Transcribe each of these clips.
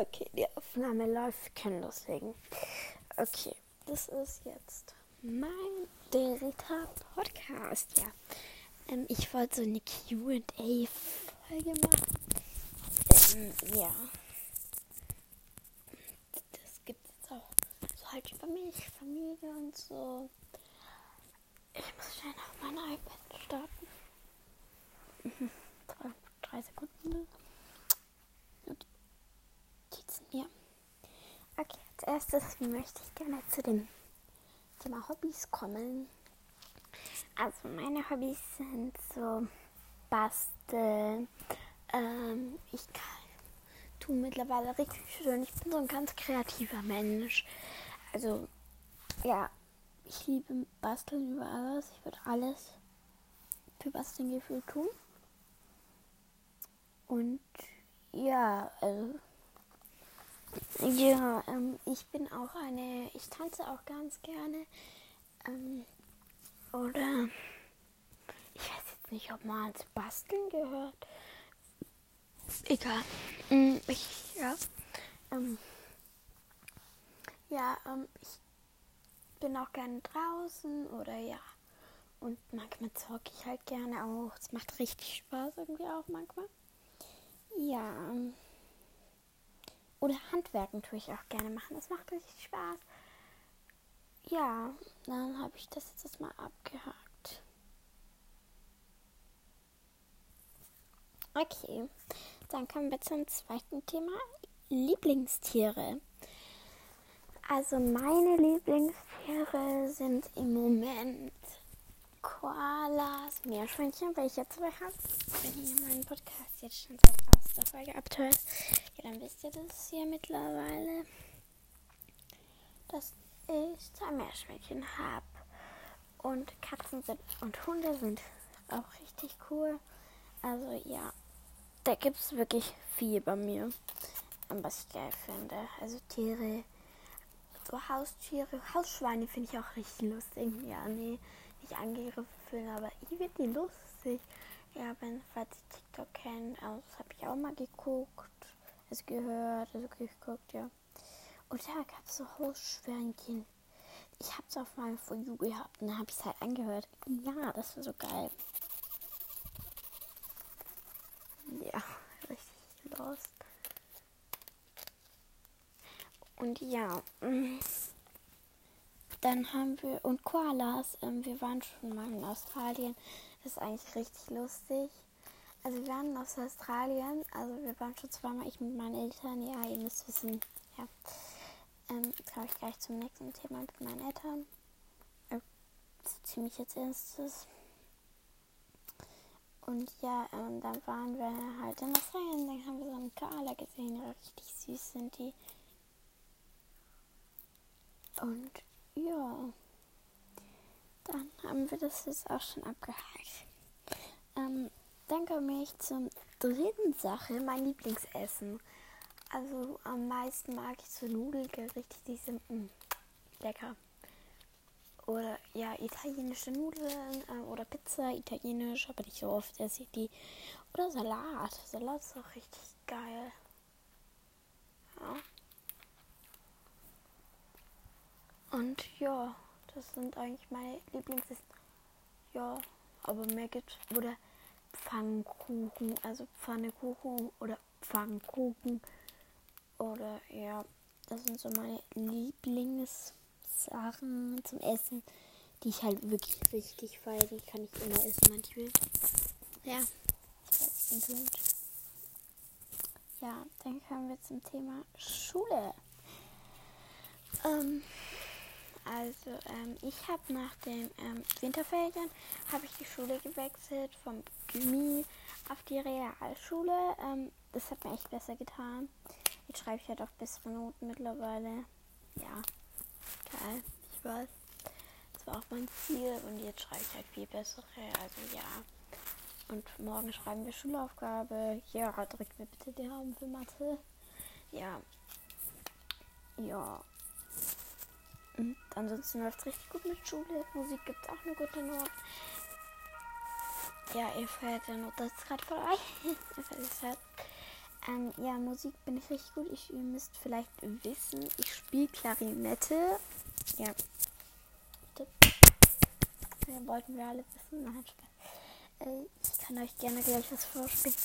Okay, die Aufnahme läuft. Wir können loslegen. Okay, das ist jetzt mein dritter Podcast. Ja, ähm, ich wollte so eine QA-Folge machen. Ähm, ja. Das gibt es jetzt auch so halt über mich, Familie und so. Ich muss schnell auf mein iPad starten. Drei Sekunden. Notizen, ja. Okay, als erstes möchte ich gerne zu dem Thema Hobbys kommen. Also meine Hobbys sind so basteln. Ähm, ich kann, tue mittlerweile richtig schön. Ich bin so ein ganz kreativer Mensch. Also ja, ich liebe Basteln über alles. Ich würde alles für Basteln gefühlt tun. Und ja, also ja, ähm, ich bin auch eine, ich tanze auch ganz gerne. Ähm, oder ich weiß jetzt nicht, ob man als Basteln gehört. Egal. Mm, ich, ja. Ähm, ja, ähm, ich bin auch gerne draußen oder ja. Und manchmal zocke ich halt gerne auch. Es macht richtig Spaß irgendwie auch manchmal. Ja. Oder Handwerken tue ich auch gerne machen. Das macht richtig Spaß. Ja, dann habe ich das jetzt erstmal abgehakt. Okay, dann kommen wir zum zweiten Thema. Lieblingstiere. Also meine Lieblingstiere sind im Moment Koalas, Meerschweinchen, weil ich ja zwei habe. Wenn ihr meinen Podcast jetzt schon seit erster Folge abhört, ja, dann wisst ihr das hier mittlerweile, dass ich zwei Meerschweinchen habe. Und Katzen sind und Hunde sind auch richtig cool. Also ja, da gibt es wirklich viel bei mir, was ich geil finde. Also Tiere, so Haustiere, Hausschweine finde ich auch richtig lustig. Ja, nee, nicht angegriffen fühlen, aber ich finde die lustig. Ja, wenn, falls ihr TikTok kennt, also das habe ich auch mal geguckt, es gehört, also geguckt, ja. Und da gab es so Hausschweinchen. Ich habe es auf meinem For You gehabt und dann habe ich es halt angehört. Ja, das war so geil. Ja, richtig lost. Und ja, mm, dann haben wir, und Koalas, ähm, wir waren schon mal in Australien. Das ist eigentlich richtig lustig. Also wir waren aus Australien, also wir waren schon zweimal, ich mit meinen Eltern, ja, ihr müsst wissen, ja. Ähm, komme ich gleich zum nächsten Thema mit meinen Eltern. Äh, ziemlich jetzt erstes. Und ja, ähm, dann waren wir halt in Australien, dann haben wir so einen Koala gesehen, richtig süß sind die. Und ja, dann haben wir das jetzt auch schon abgehakt. Ähm, dann komme ich zum dritten Sache, mein Lieblingsessen. Also am meisten mag ich so Nudelgerichte, die sind mh, mm, lecker. Oder ja, italienische Nudeln äh, oder Pizza, italienisch, aber nicht so oft esse ich die. Oder Salat. Salat ist auch richtig geil. Ja. Und ja, das sind eigentlich meine Lieblingsessen. Ja, aber mehr gibt's. Oder Pfannkuchen, also Pfannekuchen oder Pfannkuchen. Oder ja, das sind so meine Lieblingssachen zum Essen, die ich halt wirklich richtig feiere. Die kann ich immer essen, wenn ich will. Ja. Ja, dann kommen wir zum Thema Schule. Ähm, also ähm, ich habe nach den ähm, Winterferien habe ich die Schule gewechselt vom Gymi auf die Realschule. Ähm, das hat mir echt besser getan. Jetzt schreibe ich ja doch bessere Noten mittlerweile. Ja, geil, ich weiß. Das war auch mein Ziel und jetzt schreibe ich halt viel bessere. Also ja. Und morgen schreiben wir Schulaufgabe. Ja, drückt mir bitte die Daumen für Mathe. Ja. Ja. Und ansonsten läuft es richtig gut mit Schule. Musik gibt es auch eine gute Note. Ja, ihr fährt ja noch das gerade vorbei. Ähm, ja, Musik bin ich richtig gut. Ich, ihr müsst vielleicht wissen, ich spiele Klarinette. Ja. Ja, wollten wir alle wissen. Nein, äh, ich kann euch gerne gleich was vorspielen.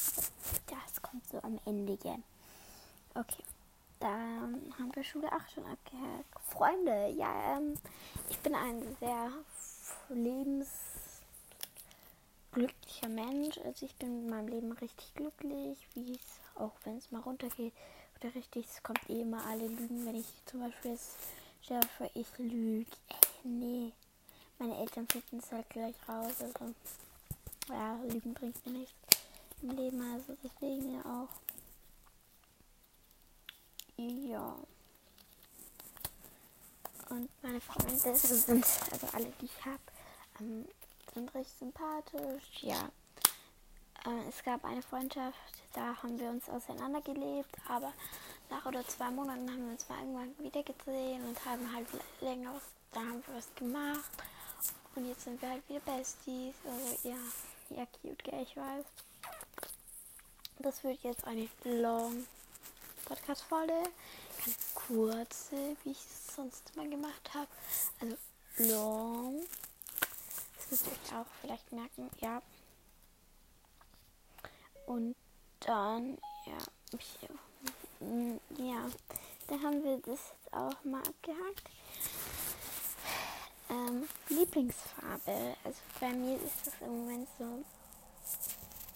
Das kommt so am Ende, gell. Okay. Dann haben wir Schule 8 schon abgehakt. Freunde, ja, ähm, ich bin ein sehr lebensglücklicher Mensch. Also ich bin mit meinem Leben richtig glücklich, wie es, auch wenn es mal runtergeht oder richtig, es kommt eh immer alle Lügen, wenn ich zum Beispiel jetzt stelle ich lüge. Ey, nee. Meine Eltern finden es halt gleich raus. Also, ja, Lügen bringt mir nichts im Leben. Also deswegen ja auch. Ja. Und meine Freunde sind, also alle, die ich habe, ähm, sind recht sympathisch. Ja. Äh, es gab eine Freundschaft, da haben wir uns auseinandergelebt, aber nach oder zwei Monaten haben wir uns mal irgendwann wieder gesehen und haben halt länger, da haben wir was gemacht. Und jetzt sind wir halt wieder Besties. Also ja, ja, cute, gell, ich weiß. Das wird jetzt eine long Podcast-Folge. Keine kurze, wie ich es sonst immer gemacht habe. Also long. Das müsst ihr euch auch vielleicht merken, ja. Und dann, ja, ich, ja, dann haben wir das jetzt auch mal abgehakt. Ähm, Lieblingsfarbe. Also bei mir ist das im Moment so.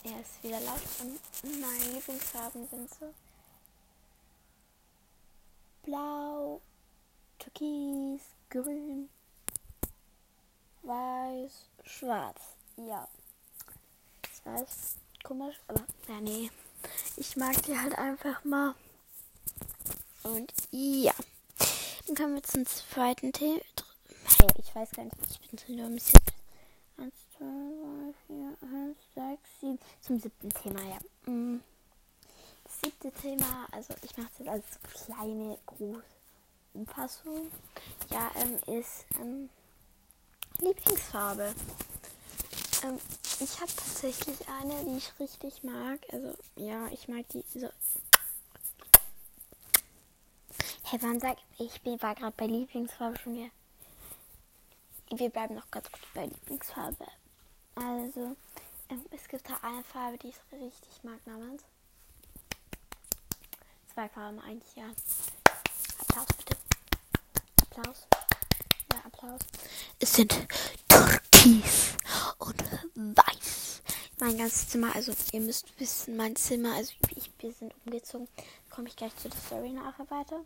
Er ist wieder laut und meine Lieblingsfarben sind so blau, türkis, grün, weiß, schwarz. Ja. Ich weiß, komisch, aber ja, nee. Ich mag die halt einfach mal. Und ja. Dann kommen wir zum zweiten Thema. Hey, ich weiß gar nicht, ich bin zu Sieb 1, 2, 3, 4, 5, 6, 7. Zum siebten Thema, ja. Siebte Thema, also ich mache es jetzt als kleine, große Umfassung. Ja, ähm, ist ähm, Lieblingsfarbe. Ähm, ich habe tatsächlich eine, die ich richtig mag. Also, ja, ich mag die so. Hey, wann sagt ich bin, war gerade bei Lieblingsfarbe schon wieder. Wir bleiben noch ganz kurz bei Lieblingsfarbe. Also, ähm, es gibt da eine Farbe, die ich richtig mag namens. Zwei Farben eigentlich, ja. Applaus bitte. Applaus. Ja, Applaus. Es sind Türkis und Weiß. Mein ganzes Zimmer, also ihr müsst wissen, mein Zimmer, also ich, wir sind umgezogen. Komme ich gleich zu der Story nachher weiter.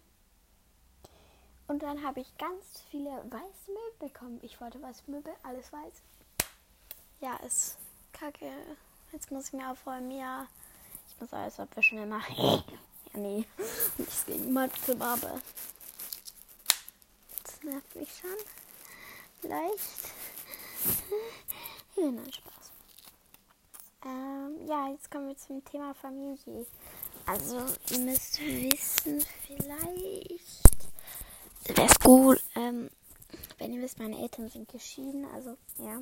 Und dann habe ich ganz viele weiße Möbel bekommen. Ich wollte weiße Möbel, alles weiß. Ja, ist kacke. Jetzt muss ich mir aufräumen. Ja, ich muss alles abwischen immer. ja, nee. Nichts gegen Zimmer, aber das nervt mich schon. Leicht. ja, nein, Spaß. Ähm, ja, jetzt kommen wir zum Thema Familie. Also, ihr müsst wissen, vielleicht wäre es gut, ähm, wenn ihr wisst, meine Eltern sind geschieden, also ja,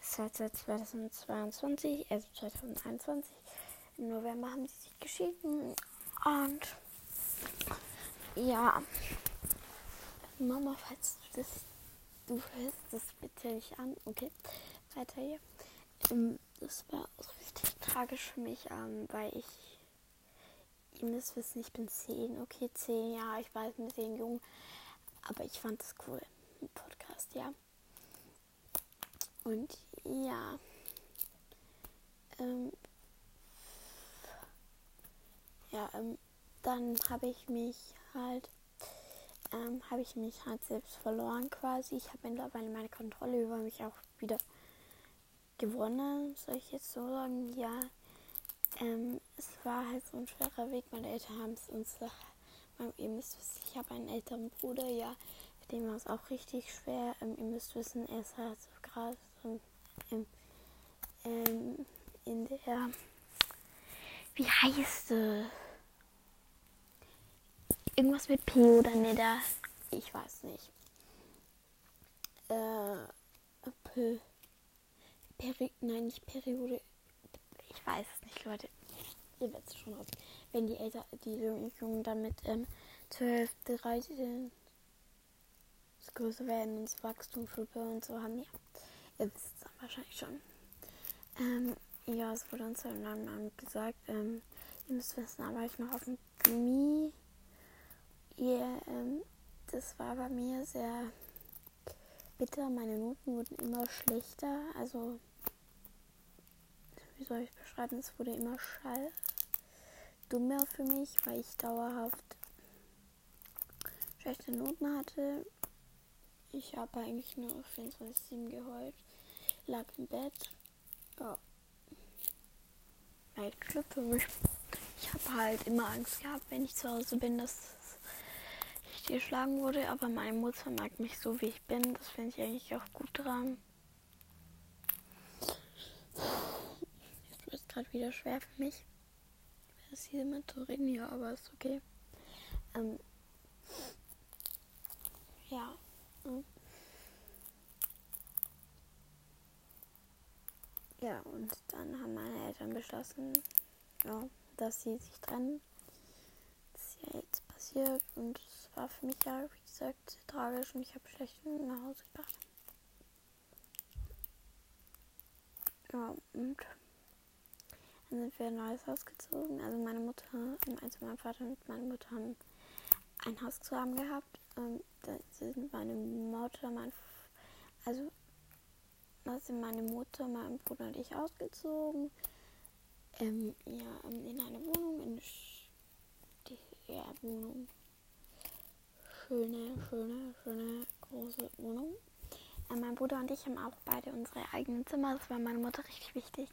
seit 2022, also 2021, im November haben sie sich geschieden und ja, Mama, falls du das, du hörst das bitte nicht an, okay, weiter hier. Ähm, das war richtig tragisch für mich, ähm, weil ich ihr müsst wissen, ich bin 10, okay, 10 Jahre, ich weiß, ein bisschen jung, aber ich fand es cool, ein Podcast, ja. Und ja, ähm, ja, ähm, dann habe ich mich halt, ähm, habe ich mich halt selbst verloren quasi. Ich habe mittlerweile meine Kontrolle über mich auch wieder gewonnen, soll ich jetzt so sagen, ja. Ähm, es war halt so ein schwerer Weg. Meine Eltern haben es uns, ihr müsst wissen, ich habe einen älteren Bruder, ja, für den war es auch richtig schwer. Ähm, ihr müsst wissen, er ist halt so gerade so ähm, ähm, in der, wie heißt es? Irgendwas mit P oder Nidda. Ich weiß nicht. Äh, Peri nein, nicht Periode. Ich weiß es nicht, Leute. ihr werdet es schon raus. Wenn die Eltern, die Jungen dann mit ähm, 12, 13 größer werden und das Wachstumsschritte und so haben, ja, ihr wisst es dann wahrscheinlich schon. Ähm, ja, es wurde uns dann gesagt, ähm, ihr müsst wissen, aber ich noch auf dem Gummi. Yeah, ähm, das war bei mir sehr bitter. Meine Noten wurden immer schlechter. Also, wie soll ich beschreiben? Es wurde immer schall dummer für mich, weil ich dauerhaft schlechte Noten hatte. Ich habe eigentlich nur 24-7 geheult. Lag im Bett. Ja. Halt Glück für mich. Ich habe halt immer Angst gehabt, wenn ich zu Hause bin, dass ich geschlagen wurde. Aber meine Mutter mag mich so, wie ich bin. Das finde ich eigentlich auch gut dran. Jetzt wird es gerade wieder schwer für mich. Das hier mit Turin, ja, aber ist okay. Ähm, ja. Ja, und dann haben meine Eltern beschlossen, ja, dass sie sich trennen. Das ist ja jetzt passiert und es war für mich ja, wie gesagt, sehr tragisch und ich habe schlecht nach Hause gebracht. Ja, und dann sind wir in ein neues Haus gezogen. Also meine Mutter, also mein Vater und meine Mutter haben ein Haus zusammen gehabt. Ähm, da sind meine Mutter, mein, also da sind meine Mutter, mein Bruder und ich ausgezogen. Ähm, ja, in eine Wohnung, in die ja, Wohnung. Schöne, schöne, schöne, große Wohnung. Äh, mein Bruder und ich haben auch beide unsere eigenen Zimmer. Das war meiner Mutter richtig wichtig.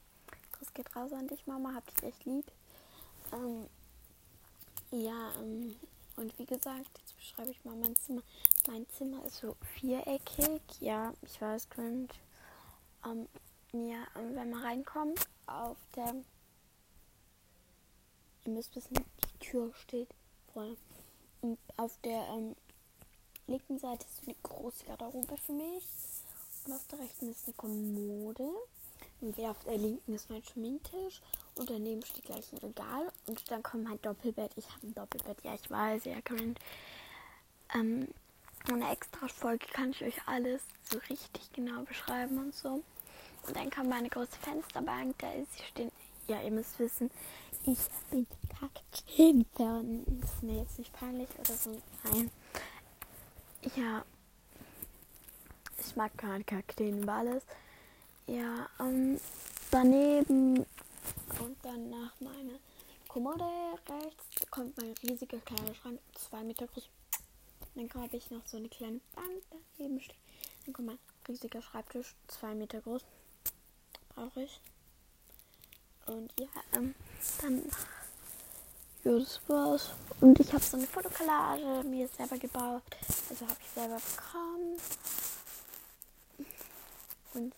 Kuss geht raus an dich, Mama. Hab dich echt lieb. Ähm, ja, ähm, und wie gesagt, jetzt beschreibe ich mal mein Zimmer. Mein Zimmer ist so viereckig. Ja, ich weiß, cringe. Ähm, ja, ähm, wenn man reinkommt, auf der. Ihr müsst wissen, die Tür steht voll. Und auf der ähm, linken Seite ist eine große Garderobe für mich. Und auf der rechten ist eine Kommode. Und auf der linken ist mein Schminktisch und daneben steht gleich ein Regal und dann kommt mein Doppelbett. Ich habe ein Doppelbett, ja, ich weiß, ja, cringe. Ähm, eine extra Folge kann ich euch alles so richtig genau beschreiben und so. Und dann kommt meine große Fensterbank, da ist, sie stehen, ja, ihr müsst wissen, ich bin Kakteen-Fan. Ist mir jetzt nicht peinlich oder so. Nein. Ja, ich mag gerade Kakteen über alles. Ja, ähm, daneben und dann nach meiner Kommode rechts kommt mein riesiger Kleiderschrank, zwei Meter groß. Dann habe ich noch so eine kleine Bank daneben stehen. Dann kommt mein riesiger Schreibtisch, zwei Meter groß. Ich. Und ja, ähm, dann. Ja, das war's. Und ich habe so eine Fotokollage mir selber gebaut. Also habe ich selber bekommen. Und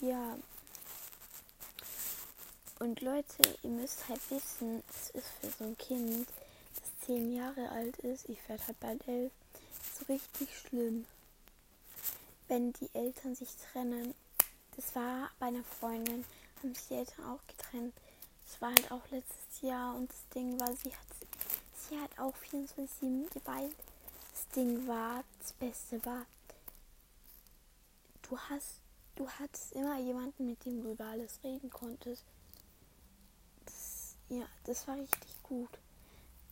ja. Und Leute, ihr müsst halt wissen, es ist für so ein Kind, das zehn Jahre alt ist, ich werde halt bald elf, so richtig schlimm, wenn die Eltern sich trennen. Das war bei einer Freundin, haben sich die Eltern auch getrennt. Das war halt auch letztes Jahr und das Ding war, sie hat, sie hat auch 24-7 geweint. Das Ding war, das Beste war, du hast du hattest immer jemanden, mit dem du über alles reden konntest. Das, ja, das war richtig gut.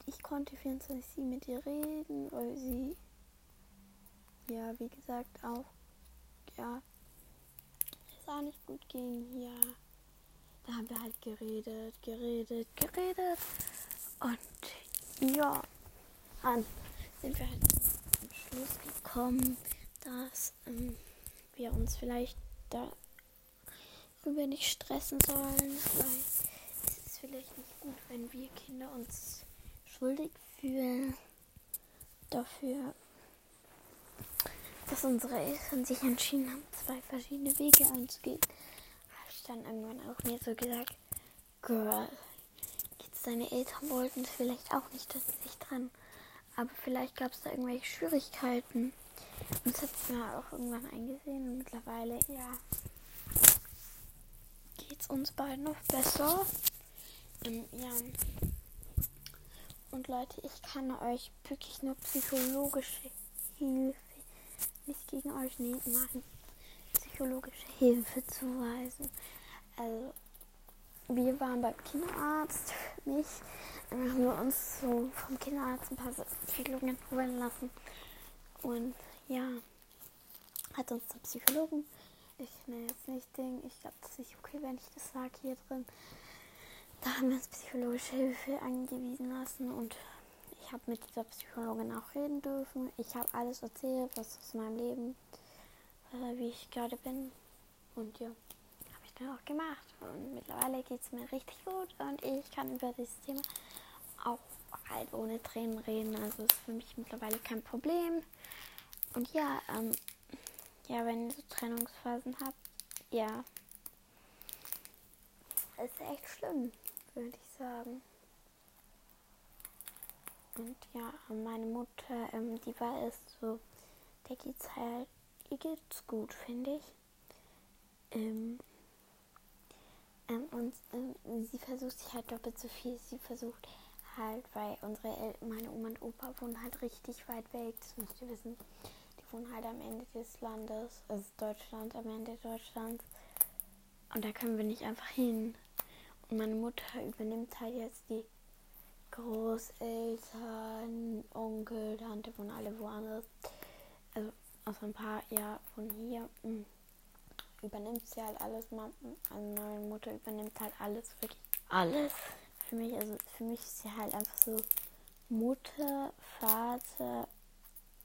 Ich konnte 24 mit ihr reden, weil sie, ja, wie gesagt, auch, ja, auch nicht gut ging, ja. Da haben wir halt geredet, geredet, geredet. Und ja, dann sind wir halt zum Schluss gekommen, dass ähm, wir uns vielleicht darüber nicht stressen sollen, weil es ist vielleicht nicht gut, wenn wir Kinder uns schuldig fühlen dafür, dass unsere Eltern sich entschieden haben, zwei verschiedene Wege einzugehen. Habe ich dann irgendwann auch mir so gesagt, Girl, jetzt deine Eltern wollten es vielleicht auch nicht, dass sie sich dran. Aber vielleicht gab es da irgendwelche Schwierigkeiten. Und das hat mir auch irgendwann eingesehen und mittlerweile, ja, geht es uns beiden noch besser. Ähm, ja. Und Leute, ich kann euch wirklich nur psychologische Hilfe, nicht gegen euch nehmen, nein, psychologische Hilfe zuweisen. Also, wir waren beim Kinderarzt, nicht. Dann haben wir uns so vom Kinderarzt ein paar Psychologen holen lassen. Und ja, hat uns der Psychologen, ich nenne jetzt nicht Ding, ich glaube, das ist nicht okay, wenn ich das sage hier drin. Da haben wir uns psychologische Hilfe angewiesen lassen und ich habe mit dieser Psychologin auch reden dürfen. Ich habe alles erzählt, was aus meinem Leben, äh, wie ich gerade bin. Und ja dann auch gemacht. Und mittlerweile geht es mir richtig gut und ich kann über dieses Thema auch halt ohne Tränen reden. Also ist für mich mittlerweile kein Problem. Und ja, ähm, ja, wenn ihr so Trennungsphasen habt, ja, ist echt schlimm, würde ich sagen. Und ja, meine Mutter, ähm, die war es so, der geht's halt, ihr geht's gut, finde ich. Ähm, ähm, und ähm, sie versucht sich halt doppelt so viel. Sie versucht halt, weil unsere El meine Oma und Opa wohnen halt richtig weit weg. Das müsst ihr wissen. Die wohnen halt am Ende des Landes, also Deutschland, am Ende Deutschlands. Und da können wir nicht einfach hin. Und meine Mutter übernimmt halt jetzt die Großeltern, Onkel, Tante wohnen alle woanders. Also außer ein paar, ja, von hier. Mh. Mm übernimmt sie halt alles. Also meine Mutter übernimmt halt alles, wirklich alles. Für mich, also für mich ist sie halt einfach so Mutter, Vater,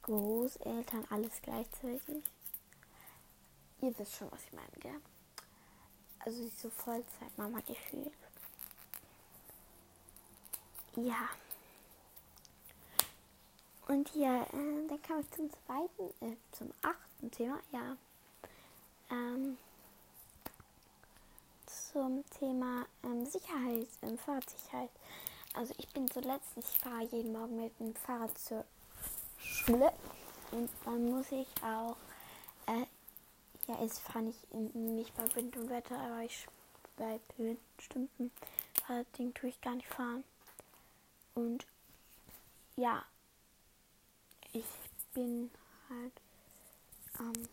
Großeltern, alles gleichzeitig. Ihr wisst schon, was ich meine, gell? Also sie ist so Vollzeit-Mama gefühlt. Ja. Und ja, äh, dann kam ich zum zweiten, äh, zum achten Thema, ja ähm, zum Thema ähm, Sicherheit, ähm, Fahrradsicherheit. Also ich bin zuletzt, ich fahre jeden Morgen mit dem Fahrrad zur Schule und dann muss ich auch, äh, ja, jetzt fahre ich nicht bei Wind und Wetter, aber ich bei bestimmten Fahrradding tue ich gar nicht fahren. Und ja, ich bin halt ähm,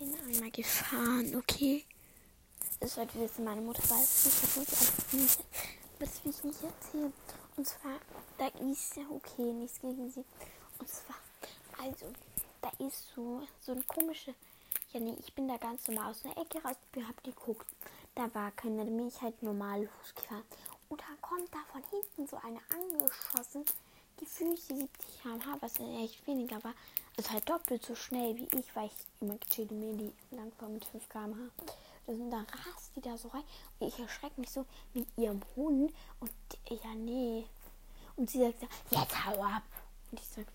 bin einmal gefahren, okay? Das sollte wissen, meine Mutter weiß nicht, das ich nicht, das will ich nicht erzählen. Und zwar, da ist ja okay, nichts gegen sie. Und zwar, also, da ist so, so eine komische, ja nee, ich bin da ganz normal aus der Ecke raus, ich hab geguckt. Da war keiner, da bin ich halt normal Fuß gefahren. Und dann kommt da von hinten so eine angeschossen, gefühlt 70 km/h, was echt weniger war. Also halt doppelt so schnell wie ich, weil ich immer gechillte Medi lang war mit 5 km/h. Und dann rast die da so rein und ich erschrecke mich so mit ihrem Hund und ja, nee. Und sie sagt, jetzt hau ab. Und ich sag,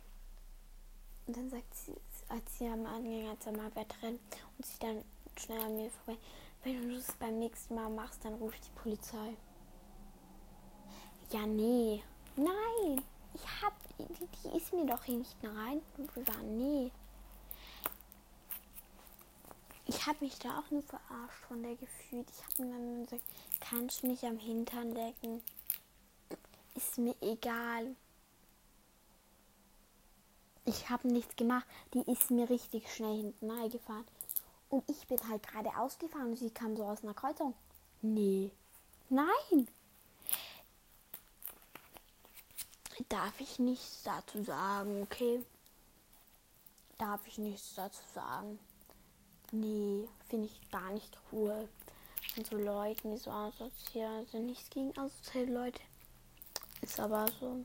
und dann sagt sie, als sie am Anfang als er mal wegrennt und sie dann schnell an mir vorbei, wenn du das beim nächsten Mal machst, dann ruf ich die Polizei. Ja, nee. Nein ich hab, die, die ist mir doch hier nicht rein. Nee. Ich habe mich da auch nur verarscht von der gefühlt. Ich habe mir dann gesagt, kannst du mich am Hintern lecken? Ist mir egal. Ich habe nichts gemacht. Die ist mir richtig schnell hinten reingefahren. Und ich bin halt gerade ausgefahren und sie kam so aus einer Kreuzung. Nee. Nein. darf ich nichts dazu sagen, okay? Darf ich nichts dazu sagen? Nee, finde ich gar nicht cool. Und so Leuten, die so asozial sind, nichts gegen asoziale Leute. Ist aber so.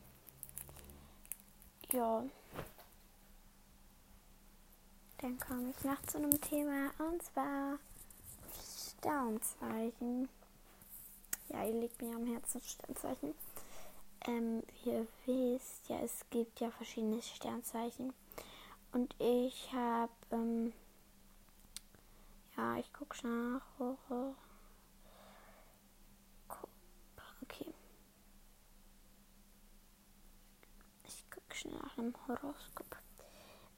Ja. Dann komme ich noch zu einem Thema und zwar Sternzeichen. Ja, ihr liegt mir am Herzen Sternzeichen ähm, ihr wisst, ja, es gibt ja verschiedene Sternzeichen. Und ich habe, ähm, ja, ich gucke schnell nach. Okay. Ich gucke schnell nach einem Horoskop.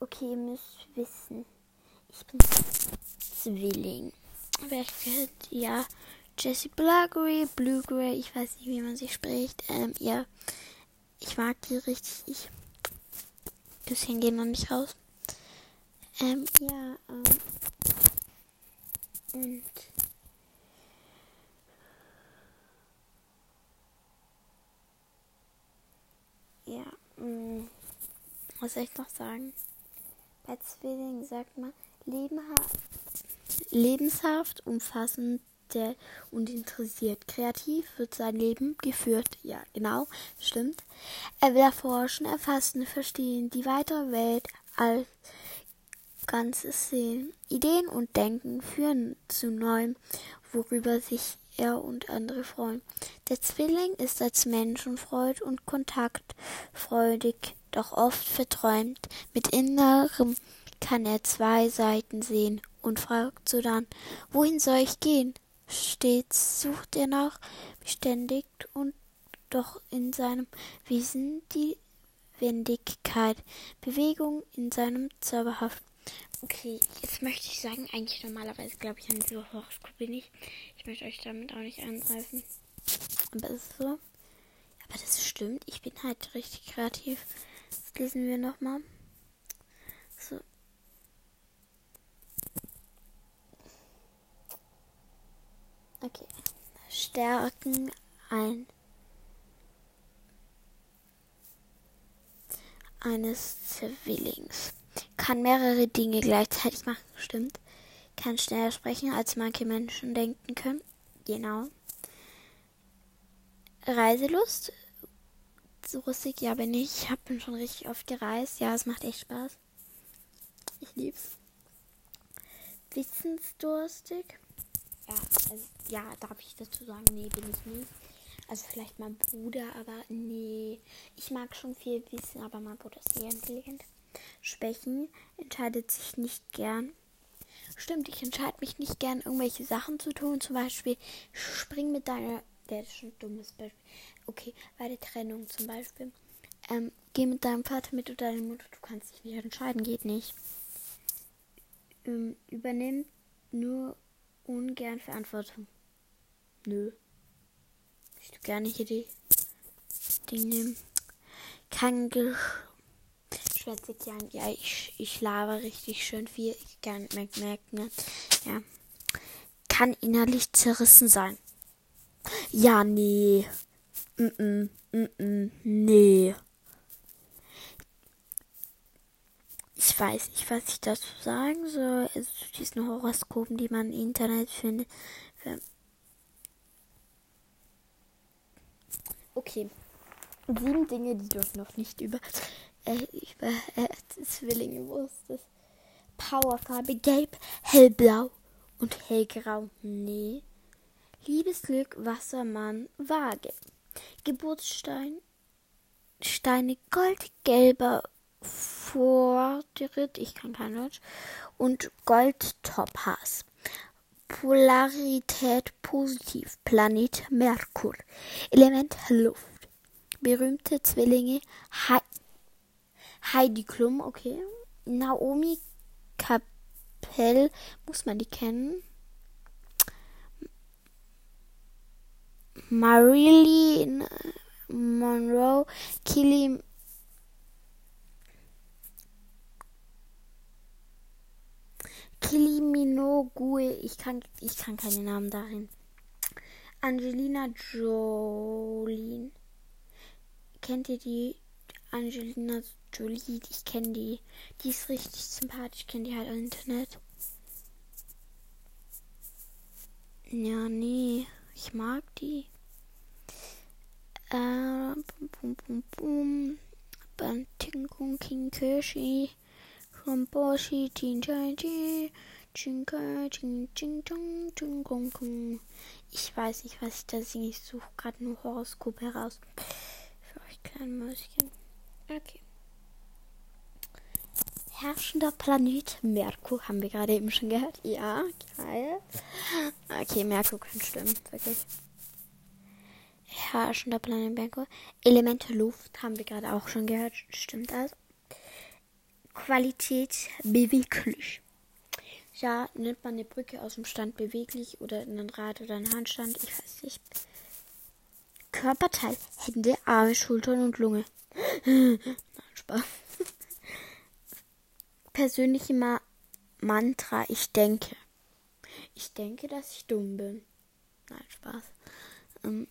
Okay, ihr müsst wissen, ich bin Zwilling. kennt, ja, Jessie Bluggery, Bluegrey, ich weiß nicht, wie man sie spricht. Ähm, ja, ich mag die richtig. Ich, bisschen gehen noch nicht raus. Ähm, ja, ähm, und ja, mh, mm, was soll ich noch sagen? Bei Zwillingen sagt man, lebenshaft, umfassend und interessiert. Kreativ wird sein Leben geführt. Ja, genau, stimmt. Er will erforschen, erfassen, verstehen, die weitere Welt als Ganzes sehen. Ideen und Denken führen zu Neuem, worüber sich er und andere freuen. Der Zwilling ist als Menschenfreud und kontaktfreudig, doch oft verträumt. Mit innerem kann er zwei Seiten sehen und fragt sodann, wohin soll ich gehen? Stets sucht er nach, beständig und doch in seinem Wesen die Wendigkeit, Bewegung in seinem zauberhaften. Okay, jetzt möchte ich sagen, eigentlich normalerweise glaube ich an diese Horoskope nicht. Ich möchte euch damit auch nicht angreifen. Aber es ist so. Aber das stimmt, ich bin halt richtig kreativ. Das lesen wir nochmal. So, Okay. Stärken ein eines Zwillings. Kann mehrere Dinge gleichzeitig machen, stimmt. Kann schneller sprechen, als manche Menschen denken können. Genau. Reiselust. So rustig, ja, bin ich. Ich habe schon richtig oft gereist. Ja, es macht echt Spaß. Ich lieb's. Wissensdurstig. Ja, also, ja, darf ich dazu sagen? Nee, bin ich nicht. Also vielleicht mein Bruder, aber nee. Ich mag schon viel wissen, aber mein Bruder ist eher intelligent. Schwächen entscheidet sich nicht gern. Stimmt, ich entscheide mich nicht gern, irgendwelche Sachen zu tun. Zum Beispiel, spring mit deiner. Der ist schon ein dummes Beispiel. Okay, bei der Trennung zum Beispiel. Ähm, geh mit deinem Vater mit oder deiner Mutter. Du kannst dich nicht entscheiden, geht nicht. Ähm, übernimm nur ungern Verantwortung. Nö. Ich würde gerne hier die Ding nehmen. Kann schwätze gern. Ja, ich, ich laber richtig schön viel. Ich kann merken. Ne? Ja. Kann innerlich zerrissen sein. Ja, nee. Mm -mm, mm -mm, nee. ich weiß nicht, was ich dazu sagen soll. Also zu diesen Horoskopen, die man im Internet findet. Okay. Sieben Dinge, die du noch nicht über, äh, über äh, Zwillinge wusstest. Powerfarbe gelb, hellblau und hellgrau. Nee. Liebesglück, Wassermann, Waage. Geburtsstein, Steine goldgelber Fortschritt, ich kann kein Deutsch, und Goldtopaz. Polarität positiv, Planet Merkur, Element Luft, berühmte Zwillinge He Heidi Klum, okay, Naomi Kapell, muss man die kennen, Marilyn Monroe, Kylie Kiliminogue. Ich kann, ich kann keine Namen darin. Angelina Jolie. Kennt ihr die? Angelina Jolie, ich kenne die. Die ist richtig sympathisch. Ich kenne die halt im Internet. Ja, nee. Ich mag die. Äh, bum, bum, bum, bum. Bantinkung King Kirshi. Romboshi, Jin Jin Jin, Jinka, Jin Jin Jin Jin Gong Gong. Ich weiß nicht, was ich da singe. Ich suche gerade nur Horoskop heraus. Für euch kleinen Mäuschen. Okay. Herrschender Planet Merkur haben wir gerade eben schon gehört. Ja, geil. Okay, Merkur kann stimmen, wirklich. Herrschender Planet Merkur. Elemente Luft haben wir gerade auch schon gehört. Stimmt also. Qualität beweglich. Ja, nennt man eine Brücke aus dem Stand beweglich oder einen Rad oder einen Handstand? Ich weiß nicht. Körperteil, Hände, Arme, Schultern und Lunge. Nein, Spaß. Persönliche Ma Mantra, ich denke. Ich denke, dass ich dumm bin. Nein, Spaß. Ähm,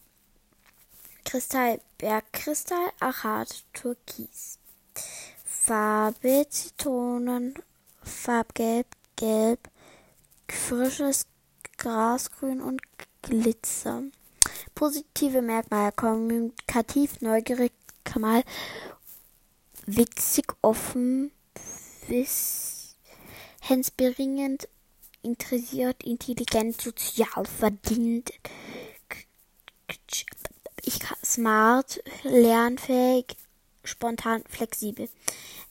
Kristall, Bergkristall, Achat, Türkis. Farbe, Zitronen, Farbgelb, Gelb, frisches Grasgrün und Glitzer. Positive Merkmale, kommunikativ, neugierig, kamal, witzig, offen, wissensbringend, interessiert, intelligent, sozial, verdient, ich smart, lernfähig, spontan, flexibel.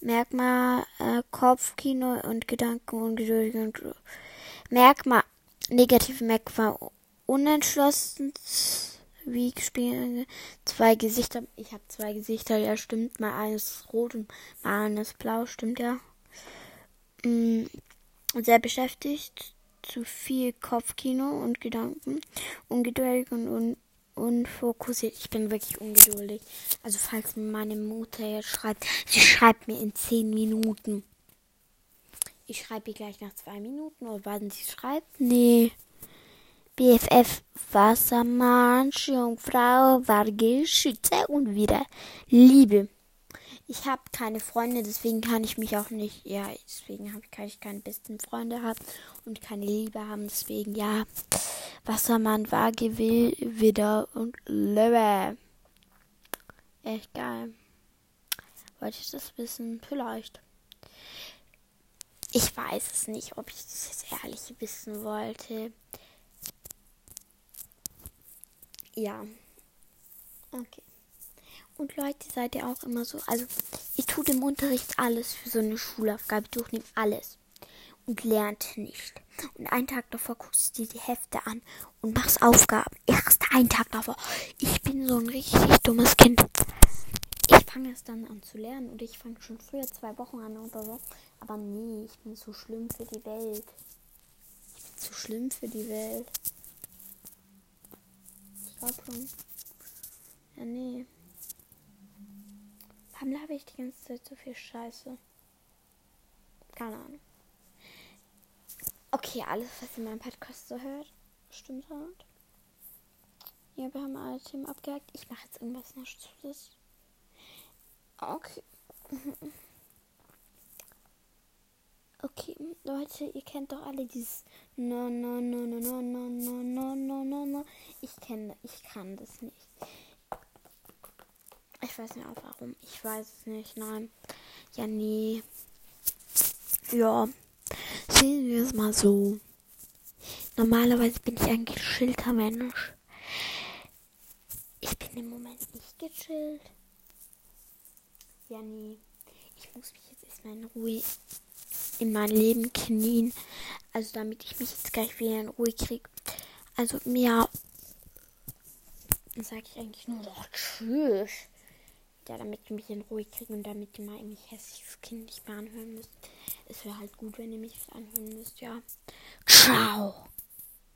Merkmal äh, Kopfkino und Gedanken ungeduldig und Merkmal negative Merkmal unentschlossen wie gespielt zwei Gesichter ich habe zwei Gesichter ja stimmt. Mal eines rot und mal eines blau stimmt ja. Mm, sehr beschäftigt zu viel Kopfkino und Gedanken ungeduldig und, und unfokussiert. Ich bin wirklich ungeduldig. Also falls meine Mutter jetzt schreibt, sie schreibt mir in 10 Minuten. Ich schreibe ihr gleich nach zwei Minuten oder wann sie schreibt. Nee. BFF Wassermann, Jungfrau, Warge, Schütze und wieder Liebe. Ich habe keine Freunde, deswegen kann ich mich auch nicht, ja, deswegen hab, kann ich keine besten Freunde haben und keine Liebe haben, deswegen ja. Wassermann, Waage, Widder und Löwe. Echt geil. Wollte ich das wissen? Vielleicht. Ich weiß es nicht, ob ich das jetzt ehrlich wissen wollte. Ja. Okay. Und Leute, seid ihr auch immer so. Also, ihr tut im Unterricht alles für so eine Schulaufgabe. Durchnehmt alles. Und lernt nicht. Und einen Tag davor guckst du dir die Hefte an und machst Aufgaben. Erst einen Tag davor. Ich bin so ein richtig dummes Kind. Ich fange es dann an zu lernen. Und ich fange schon früher zwei Wochen an oder so. Aber nee, ich bin zu schlimm für die Welt. Ich bin zu schlimm für die Welt. Ich glaube schon. Ja, nee. Warum habe ich die ganze Zeit so viel Scheiße? Keine Ahnung. Okay, alles, was in meinem Podcast so hört, stimmt halt. Ja, wir haben alle Themen abgehakt. Ich mache jetzt irgendwas noch zusätzlich. Okay. Okay, Leute, ihr kennt doch alle dieses No, no, no, no, no, no, no, no, no, no, no. Ich kenne, ich kann das nicht. Ich weiß nicht auch warum. Ich weiß es nicht. Nein. Ja, nee. Ja. Sehen wir es mal so. Normalerweise bin ich ein gechillter Mensch. Ich bin im Moment nicht gechillt. Ja, nee. Ich muss mich jetzt erstmal in Ruhe in mein Leben knien. Also damit ich mich jetzt gleich wieder in Ruhe kriege. Also mir sage ich eigentlich nur noch Tschüss ja, damit ich mich in Ruhe kriege und damit ihr mal mich hässliches Kind nicht mehr anhören müsst. Es wäre halt gut, wenn ihr mich anhören müsst, ja. Ciao!